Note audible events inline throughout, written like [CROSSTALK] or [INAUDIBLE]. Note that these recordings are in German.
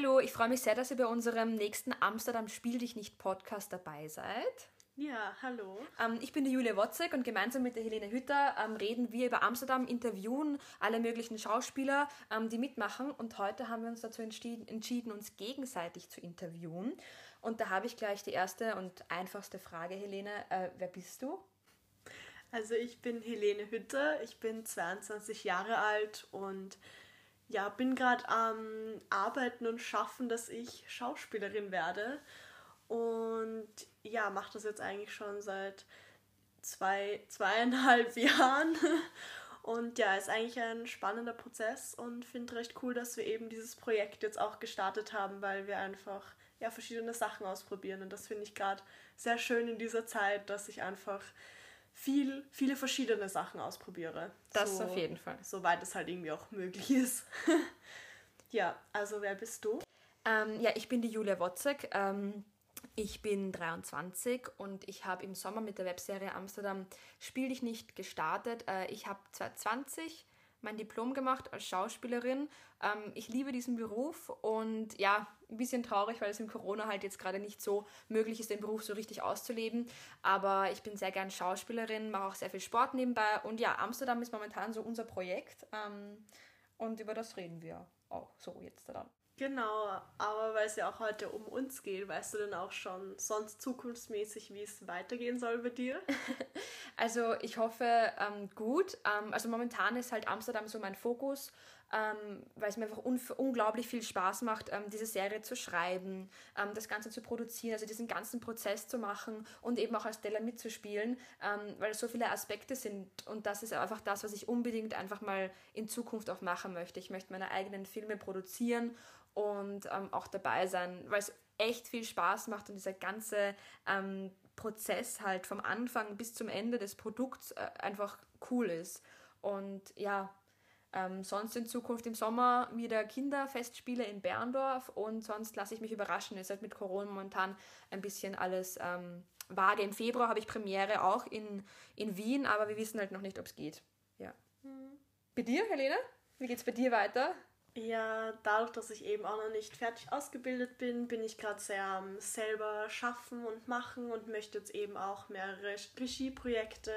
Hallo, ich freue mich sehr, dass ihr bei unserem nächsten Amsterdam Spiel dich nicht Podcast dabei seid. Ja, hallo. Ähm, ich bin die Julia Wotzek und gemeinsam mit der Helene Hütter ähm, reden wir über Amsterdam, interviewen alle möglichen Schauspieler, ähm, die mitmachen. Und heute haben wir uns dazu entschieden, entschieden, uns gegenseitig zu interviewen. Und da habe ich gleich die erste und einfachste Frage, Helene. Äh, wer bist du? Also ich bin Helene Hütter, ich bin 22 Jahre alt und ja, bin gerade am Arbeiten und Schaffen, dass ich Schauspielerin werde. Und ja, mache das jetzt eigentlich schon seit zwei, zweieinhalb [LAUGHS] Jahren. Und ja, ist eigentlich ein spannender Prozess und finde recht cool, dass wir eben dieses Projekt jetzt auch gestartet haben, weil wir einfach ja, verschiedene Sachen ausprobieren. Und das finde ich gerade sehr schön in dieser Zeit, dass ich einfach viel, viele verschiedene Sachen ausprobiere. Das so, auf jeden Fall. Soweit es halt irgendwie auch möglich ist. [LAUGHS] ja, also wer bist du? Ähm, ja, ich bin die Julia Wotzek. Ähm, ich bin 23 und ich habe im Sommer mit der Webserie Amsterdam Spiel dich nicht gestartet. Äh, ich habe 2020 mein Diplom gemacht als Schauspielerin. Ähm, ich liebe diesen Beruf und ja, ein bisschen traurig, weil es im Corona halt jetzt gerade nicht so möglich ist, den Beruf so richtig auszuleben. Aber ich bin sehr gern Schauspielerin, mache auch sehr viel Sport nebenbei und ja, Amsterdam ist momentan so unser Projekt ähm, und über das reden wir auch so jetzt dann. Genau, aber weil es ja auch heute um uns geht, weißt du denn auch schon sonst zukunftsmäßig, wie es weitergehen soll bei dir? [LAUGHS] also ich hoffe ähm, gut. Ähm, also momentan ist halt Amsterdam so mein Fokus, ähm, weil es mir einfach un unglaublich viel Spaß macht, ähm, diese Serie zu schreiben, ähm, das Ganze zu produzieren, also diesen ganzen Prozess zu machen und eben auch als Stella mitzuspielen, ähm, weil es so viele Aspekte sind und das ist einfach das, was ich unbedingt einfach mal in Zukunft auch machen möchte. Ich möchte meine eigenen Filme produzieren und ähm, auch dabei sein, weil es echt viel Spaß macht und dieser ganze ähm, Prozess halt vom Anfang bis zum Ende des Produkts äh, einfach cool ist. Und ja, ähm, sonst in Zukunft im Sommer wieder Kinderfestspiele in Berndorf und sonst lasse ich mich überraschen. Es ist halt mit Corona momentan ein bisschen alles ähm, vage. Im Februar habe ich Premiere auch in, in Wien, aber wir wissen halt noch nicht, ob es geht. Ja. Mhm. Bei dir, Helene? Wie geht es bei dir weiter? Ja, dadurch, dass ich eben auch noch nicht fertig ausgebildet bin, bin ich gerade sehr am selber schaffen und machen und möchte jetzt eben auch mehrere Regieprojekte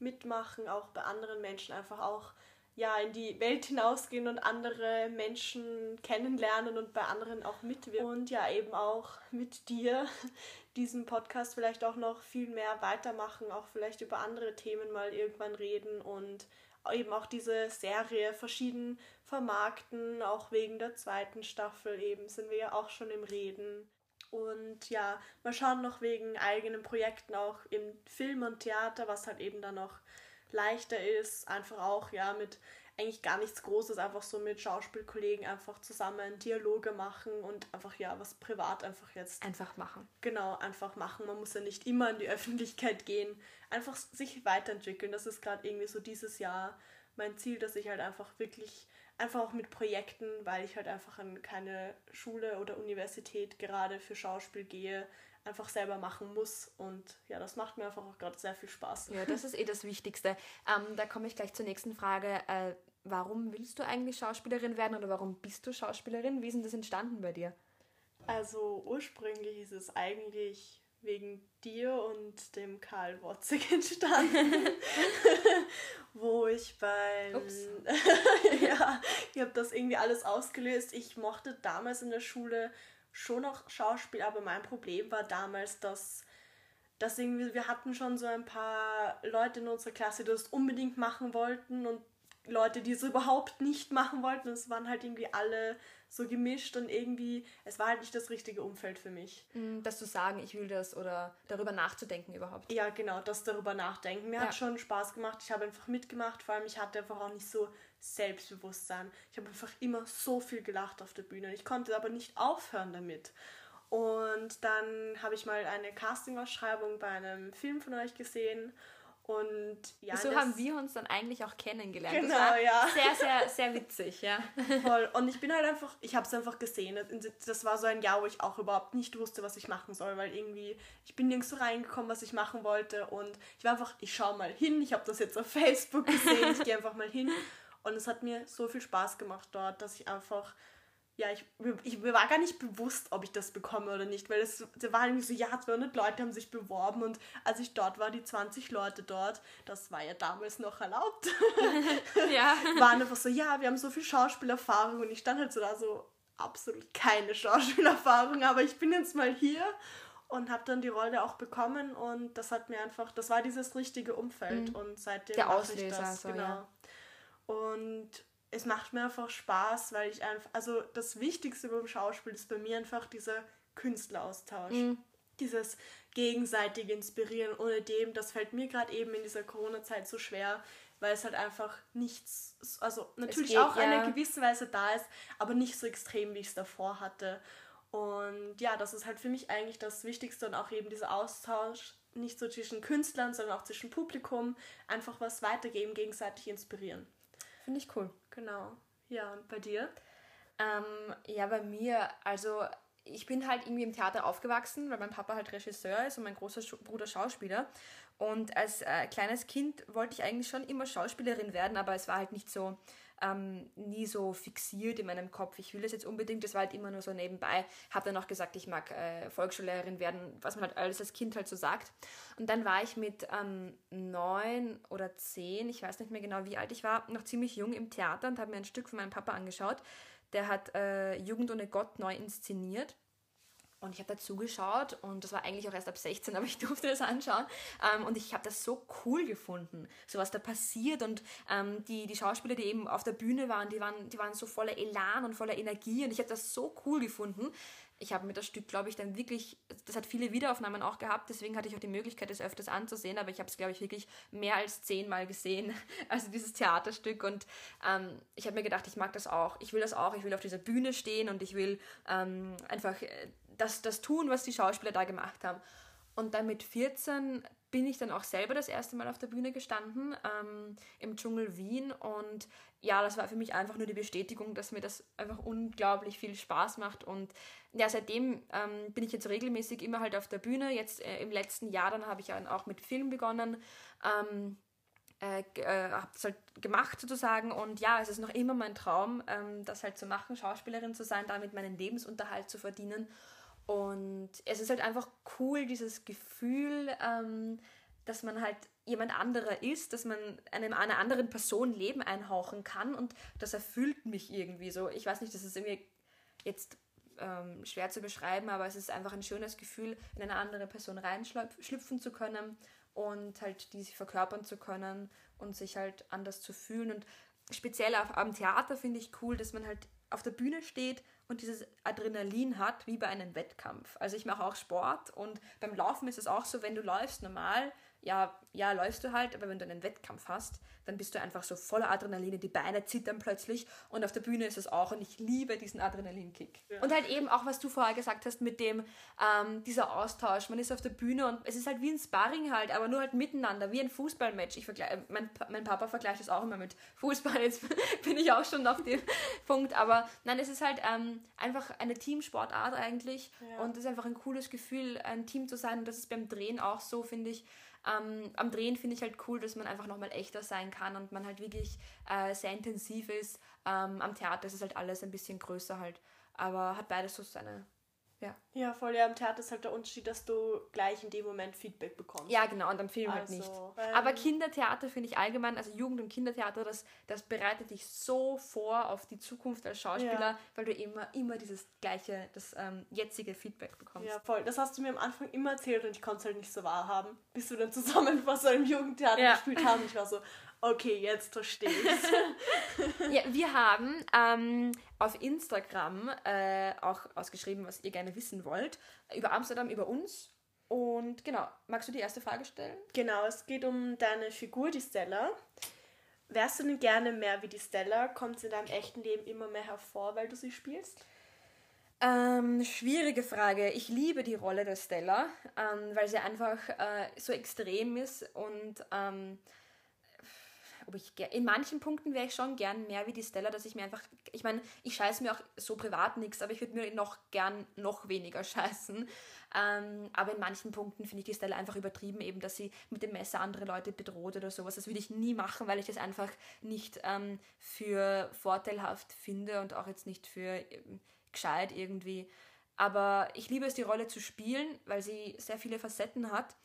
mitmachen, auch bei anderen Menschen einfach auch ja, in die Welt hinausgehen und andere Menschen kennenlernen und bei anderen auch mitwirken. Und ja, eben auch mit dir [LAUGHS] diesen Podcast vielleicht auch noch viel mehr weitermachen, auch vielleicht über andere Themen mal irgendwann reden und eben auch diese Serie verschieden vermarkten, auch wegen der zweiten Staffel eben sind wir ja auch schon im Reden. Und ja, mal schauen noch wegen eigenen Projekten auch im Film und Theater, was halt eben dann noch leichter ist, einfach auch ja mit eigentlich gar nichts Großes, einfach so mit Schauspielkollegen einfach zusammen Dialoge machen und einfach ja was privat einfach jetzt einfach machen. Genau, einfach machen. Man muss ja nicht immer in die Öffentlichkeit gehen, einfach sich weiterentwickeln. Das ist gerade irgendwie so dieses Jahr mein Ziel, dass ich halt einfach wirklich einfach auch mit Projekten, weil ich halt einfach an keine Schule oder Universität gerade für Schauspiel gehe, einfach selber machen muss. Und ja, das macht mir einfach auch gerade sehr viel Spaß. Ja, das ist eh das Wichtigste. Ähm, da komme ich gleich zur nächsten Frage. Äh, warum willst du eigentlich Schauspielerin werden oder warum bist du Schauspielerin? Wie ist denn das entstanden bei dir? Also ursprünglich ist es eigentlich wegen dir und dem Karl Wotzig [LAUGHS] entstanden, [LAUGHS] wo ich beim [LAUGHS] ja, ich habe das irgendwie alles ausgelöst. Ich mochte damals in der Schule schon noch Schauspiel, aber mein Problem war damals, dass dass irgendwie wir hatten schon so ein paar Leute in unserer Klasse, die das unbedingt machen wollten und Leute, die es überhaupt nicht machen wollten. Es waren halt irgendwie alle so gemischt und irgendwie, es war halt nicht das richtige Umfeld für mich. Mm, dass du sagen, ich will das oder darüber nachzudenken überhaupt. Ja, genau, das darüber nachdenken. Mir ja. hat schon Spaß gemacht. Ich habe einfach mitgemacht. Vor allem, ich hatte einfach auch nicht so Selbstbewusstsein. Ich habe einfach immer so viel gelacht auf der Bühne. Ich konnte aber nicht aufhören damit. Und dann habe ich mal eine Castingausschreibung bei einem Film von euch gesehen und ja, so haben wir uns dann eigentlich auch kennengelernt. Genau, ja. Sehr, sehr, sehr witzig, ja. Voll. Und ich bin halt einfach, ich habe es einfach gesehen. Das war so ein Jahr, wo ich auch überhaupt nicht wusste, was ich machen soll, weil irgendwie, ich bin nirgends so reingekommen, was ich machen wollte. Und ich war einfach, ich schaue mal hin. Ich habe das jetzt auf Facebook gesehen. ich gehe einfach mal hin. Und es hat mir so viel Spaß gemacht dort, dass ich einfach ja, ich, ich, mir war gar nicht bewusst, ob ich das bekomme oder nicht, weil es da waren irgendwie so, ja, 200 Leute haben sich beworben und als ich dort war, die 20 Leute dort, das war ja damals noch erlaubt, [LAUGHS] ja. [LAUGHS] waren einfach so, ja, wir haben so viel Schauspielerfahrung und ich stand halt so da so, absolut keine Schauspielerfahrung, aber ich bin jetzt mal hier und habe dann die Rolle auch bekommen und das hat mir einfach, das war dieses richtige Umfeld mhm. und seitdem Der Auslöser, ich das, so, genau. Ja. Und es macht mir einfach Spaß, weil ich einfach, also das Wichtigste beim Schauspiel ist bei mir einfach dieser Künstleraustausch. Mhm. Dieses gegenseitige Inspirieren. Ohne dem, das fällt mir gerade eben in dieser Corona-Zeit so schwer, weil es halt einfach nichts, also natürlich geht, auch ja. eine gewisse Weise da ist, aber nicht so extrem, wie ich es davor hatte. Und ja, das ist halt für mich eigentlich das Wichtigste und auch eben dieser Austausch, nicht so zwischen Künstlern, sondern auch zwischen Publikum, einfach was weitergeben, gegenseitig inspirieren. Finde ich cool. Genau. Ja, und bei dir? Ähm, ja, bei mir, also ich bin halt irgendwie im Theater aufgewachsen, weil mein Papa halt Regisseur ist und mein großer Bruder Schauspieler. Und als äh, kleines Kind wollte ich eigentlich schon immer Schauspielerin werden, aber es war halt nicht so, ähm, nie so fixiert in meinem Kopf. Ich will das jetzt unbedingt, das war halt immer nur so nebenbei. Habe dann auch gesagt, ich mag äh, Volksschullehrerin werden, was man halt alles als Kind halt so sagt. Und dann war ich mit ähm, neun oder zehn, ich weiß nicht mehr genau, wie alt ich war, noch ziemlich jung im Theater und habe mir ein Stück von meinem Papa angeschaut. Der hat äh, Jugend ohne Gott neu inszeniert. Und ich habe da zugeschaut und das war eigentlich auch erst ab 16, aber ich durfte das anschauen. Ähm, und ich habe das so cool gefunden, so was da passiert. Und ähm, die, die Schauspieler, die eben auf der Bühne waren, die waren, die waren so voller Elan und voller Energie. Und ich habe das so cool gefunden. Ich habe mir das Stück, glaube ich, dann wirklich, das hat viele Wiederaufnahmen auch gehabt, deswegen hatte ich auch die Möglichkeit, es öfters anzusehen, aber ich habe es, glaube ich, wirklich mehr als zehnmal gesehen, [LAUGHS] also dieses Theaterstück. Und ähm, ich habe mir gedacht, ich mag das auch, ich will das auch, ich will auf dieser Bühne stehen und ich will ähm, einfach äh, das, das tun, was die Schauspieler da gemacht haben. Und dann mit 14 bin ich dann auch selber das erste Mal auf der Bühne gestanden ähm, im Dschungel Wien und ja, das war für mich einfach nur die Bestätigung, dass mir das einfach unglaublich viel Spaß macht und ja, seitdem ähm, bin ich jetzt regelmäßig immer halt auf der Bühne. Jetzt äh, im letzten Jahr dann habe ich dann auch mit Film begonnen. Ähm, äh, äh, habe es halt gemacht sozusagen und ja, es ist noch immer mein Traum, ähm, das halt zu machen, Schauspielerin zu sein, damit meinen Lebensunterhalt zu verdienen und es ist halt einfach cool, dieses Gefühl, ähm, dass man halt jemand anderer ist, dass man einem, einer anderen Person Leben einhauchen kann und das erfüllt mich irgendwie so. Ich weiß nicht, das ist irgendwie jetzt ähm, schwer zu beschreiben, aber es ist einfach ein schönes Gefühl, in eine andere Person reinschlüpfen zu können und halt die sich verkörpern zu können und sich halt anders zu fühlen. Und speziell auf, am Theater finde ich cool, dass man halt auf der Bühne steht und dieses Adrenalin hat, wie bei einem Wettkampf. Also ich mache auch Sport und beim Laufen ist es auch so, wenn du läufst normal, ja, ja, läufst du halt, aber wenn du einen Wettkampf hast, dann bist du einfach so voller Adrenalin, die Beine zittern plötzlich und auf der Bühne ist es auch und ich liebe diesen Adrenalinkick. Ja. Und halt eben auch, was du vorher gesagt hast mit dem, ähm, dieser Austausch, man ist auf der Bühne und es ist halt wie ein Sparring halt, aber nur halt miteinander, wie ein Fußballmatch. Ich vergleiche, mein, mein Papa vergleicht das auch immer mit Fußball, [LAUGHS] jetzt bin ich auch schon auf dem [LAUGHS] Punkt, aber nein, es ist halt ähm, einfach eine Teamsportart eigentlich ja. und es ist einfach ein cooles Gefühl, ein Team zu sein und das ist beim Drehen auch so, finde ich, ähm, am Drehen finde ich halt cool, dass man einfach nochmal echter sein kann und man halt wirklich äh, sehr intensiv ist. Ähm, am Theater ist es halt alles ein bisschen größer halt, aber hat beides so seine ja. Ja, voll. Ja, im Theater ist halt der Unterschied, dass du gleich in dem Moment Feedback bekommst. Ja, genau, und am Film halt also, halt nicht. Aber Kindertheater finde ich allgemein, also Jugend- und Kindertheater, das, das bereitet dich so vor auf die Zukunft als Schauspieler, ja. weil du immer, immer dieses gleiche, das ähm, jetzige Feedback bekommst. Ja, voll. Das hast du mir am Anfang immer erzählt und ich konnte es halt nicht so wahrhaben, bis wir dann [LAUGHS] zusammen was so im Jugendtheater ja. gespielt haben. Ich war so, Okay, jetzt verstehe ich [LAUGHS] ja, Wir haben ähm, auf Instagram äh, auch ausgeschrieben, was ihr gerne wissen wollt. Über Amsterdam, über uns. Und genau, magst du die erste Frage stellen? Genau, es geht um deine Figur, die Stella. Wärst du denn gerne mehr wie die Stella? Kommt sie in deinem echten Leben immer mehr hervor, weil du sie spielst? Ähm, schwierige Frage. Ich liebe die Rolle der Stella, ähm, weil sie einfach äh, so extrem ist und ähm, ob ich in manchen Punkten wäre ich schon gern mehr wie die Stella, dass ich mir einfach, ich meine, ich scheiße mir auch so privat nichts, aber ich würde mir noch gern noch weniger [LAUGHS] scheißen. Ähm, aber in manchen Punkten finde ich die Stella einfach übertrieben, eben, dass sie mit dem Messer andere Leute bedroht oder sowas. Das würde ich nie machen, weil ich das einfach nicht ähm, für vorteilhaft finde und auch jetzt nicht für ähm, gescheit irgendwie. Aber ich liebe es, die Rolle zu spielen, weil sie sehr viele Facetten hat.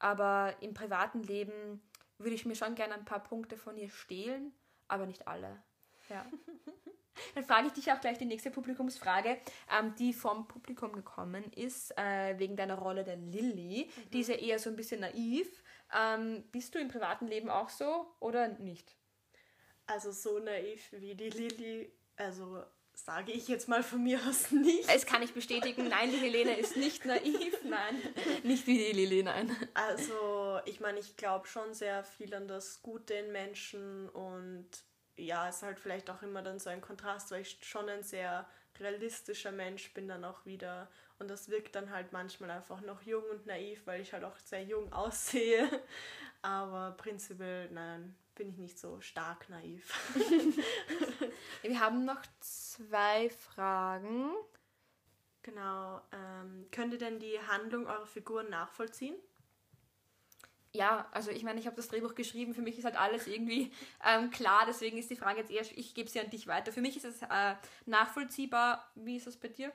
Aber im privaten Leben würde ich mir schon gerne ein paar Punkte von ihr stehlen, aber nicht alle. Ja. [LAUGHS] Dann frage ich dich auch gleich die nächste Publikumsfrage, ähm, die vom Publikum gekommen ist, äh, wegen deiner Rolle der Lilly. Mhm. Die ist ja eher so ein bisschen naiv. Ähm, bist du im privaten Leben auch so oder nicht? Also so naiv wie die Lilly, also sage ich jetzt mal von mir aus nicht. Es kann ich bestätigen, nein, die Helene ist nicht naiv, nein, nicht wie die Lilly, nein. Also ich meine, ich glaube schon sehr viel an das Gute in Menschen und ja, es ist halt vielleicht auch immer dann so ein Kontrast, weil ich schon ein sehr realistischer Mensch bin dann auch wieder. Und das wirkt dann halt manchmal einfach noch jung und naiv, weil ich halt auch sehr jung [LAUGHS] aussehe, aber prinzipiell, nein, bin ich nicht so stark naiv. [LAUGHS] Wir haben noch zwei Fragen. Genau. Ähm, könnt ihr denn die Handlung eurer Figuren nachvollziehen? Ja, also ich meine, ich habe das Drehbuch geschrieben, für mich ist halt alles irgendwie ähm, klar, deswegen ist die Frage jetzt eher, ich gebe sie an dich weiter. Für mich ist es äh, nachvollziehbar. Wie ist das bei dir?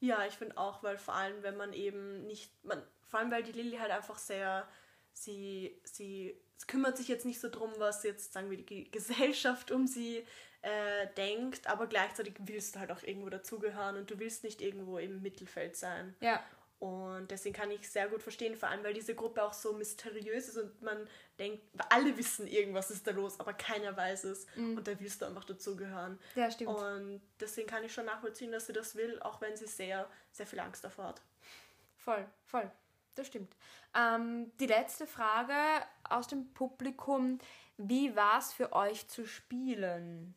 Ja, ich finde auch, weil vor allem, wenn man eben nicht, man, vor allem, weil die Lilly halt einfach sehr, sie, sie kümmert sich jetzt nicht so drum, was jetzt, sagen wir, die Gesellschaft um sie äh, denkt, aber gleichzeitig willst du halt auch irgendwo dazugehören und du willst nicht irgendwo im Mittelfeld sein. Ja. Und deswegen kann ich sehr gut verstehen, vor allem weil diese Gruppe auch so mysteriös ist und man denkt, alle wissen irgendwas ist da los, aber keiner weiß es. Mhm. Und da willst du einfach dazugehören. Ja, stimmt. Und deswegen kann ich schon nachvollziehen, dass sie das will, auch wenn sie sehr, sehr viel Angst davor hat. Voll, voll. Das stimmt. Ähm, die letzte Frage aus dem Publikum. Wie war es für euch zu spielen?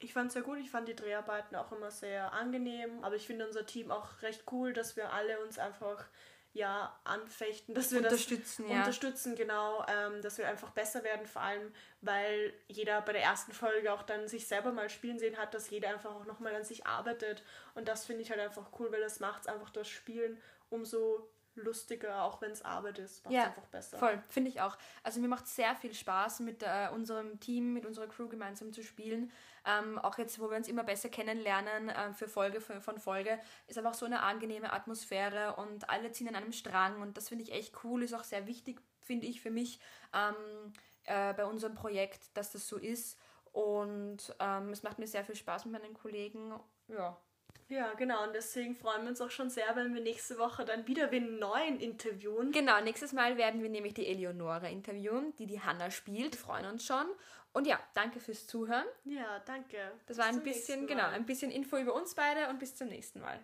Ich fand es sehr gut. Ich fand die Dreharbeiten auch immer sehr angenehm. Aber ich finde unser Team auch recht cool, dass wir alle uns einfach ja anfechten, dass wir unterstützen, das ja. unterstützen, genau, ähm, dass wir einfach besser werden, vor allem, weil jeder bei der ersten Folge auch dann sich selber mal spielen sehen hat, dass jeder einfach auch nochmal an sich arbeitet und das finde ich halt einfach cool, weil das macht einfach das Spielen umso lustiger, auch wenn es Arbeit ist. Macht ja, einfach besser. Voll, finde ich auch. Also mir macht sehr viel Spaß, mit äh, unserem Team, mit unserer Crew gemeinsam zu spielen. Ähm, auch jetzt, wo wir uns immer besser kennenlernen, äh, für Folge für, von Folge, ist einfach so eine angenehme Atmosphäre und alle ziehen an einem Strang und das finde ich echt cool, ist auch sehr wichtig, finde ich, für mich ähm, äh, bei unserem Projekt, dass das so ist. Und ähm, es macht mir sehr viel Spaß mit meinen Kollegen. Ja, ja, genau. Und deswegen freuen wir uns auch schon sehr, wenn wir nächste Woche dann wieder wen neuen interviewen. Genau, nächstes Mal werden wir nämlich die Eleonora interviewen, die die Hanna spielt. Freuen uns schon. Und ja, danke fürs Zuhören. Ja, danke. Das bis war ein bisschen, genau, ein bisschen Info über uns beide und bis zum nächsten Mal.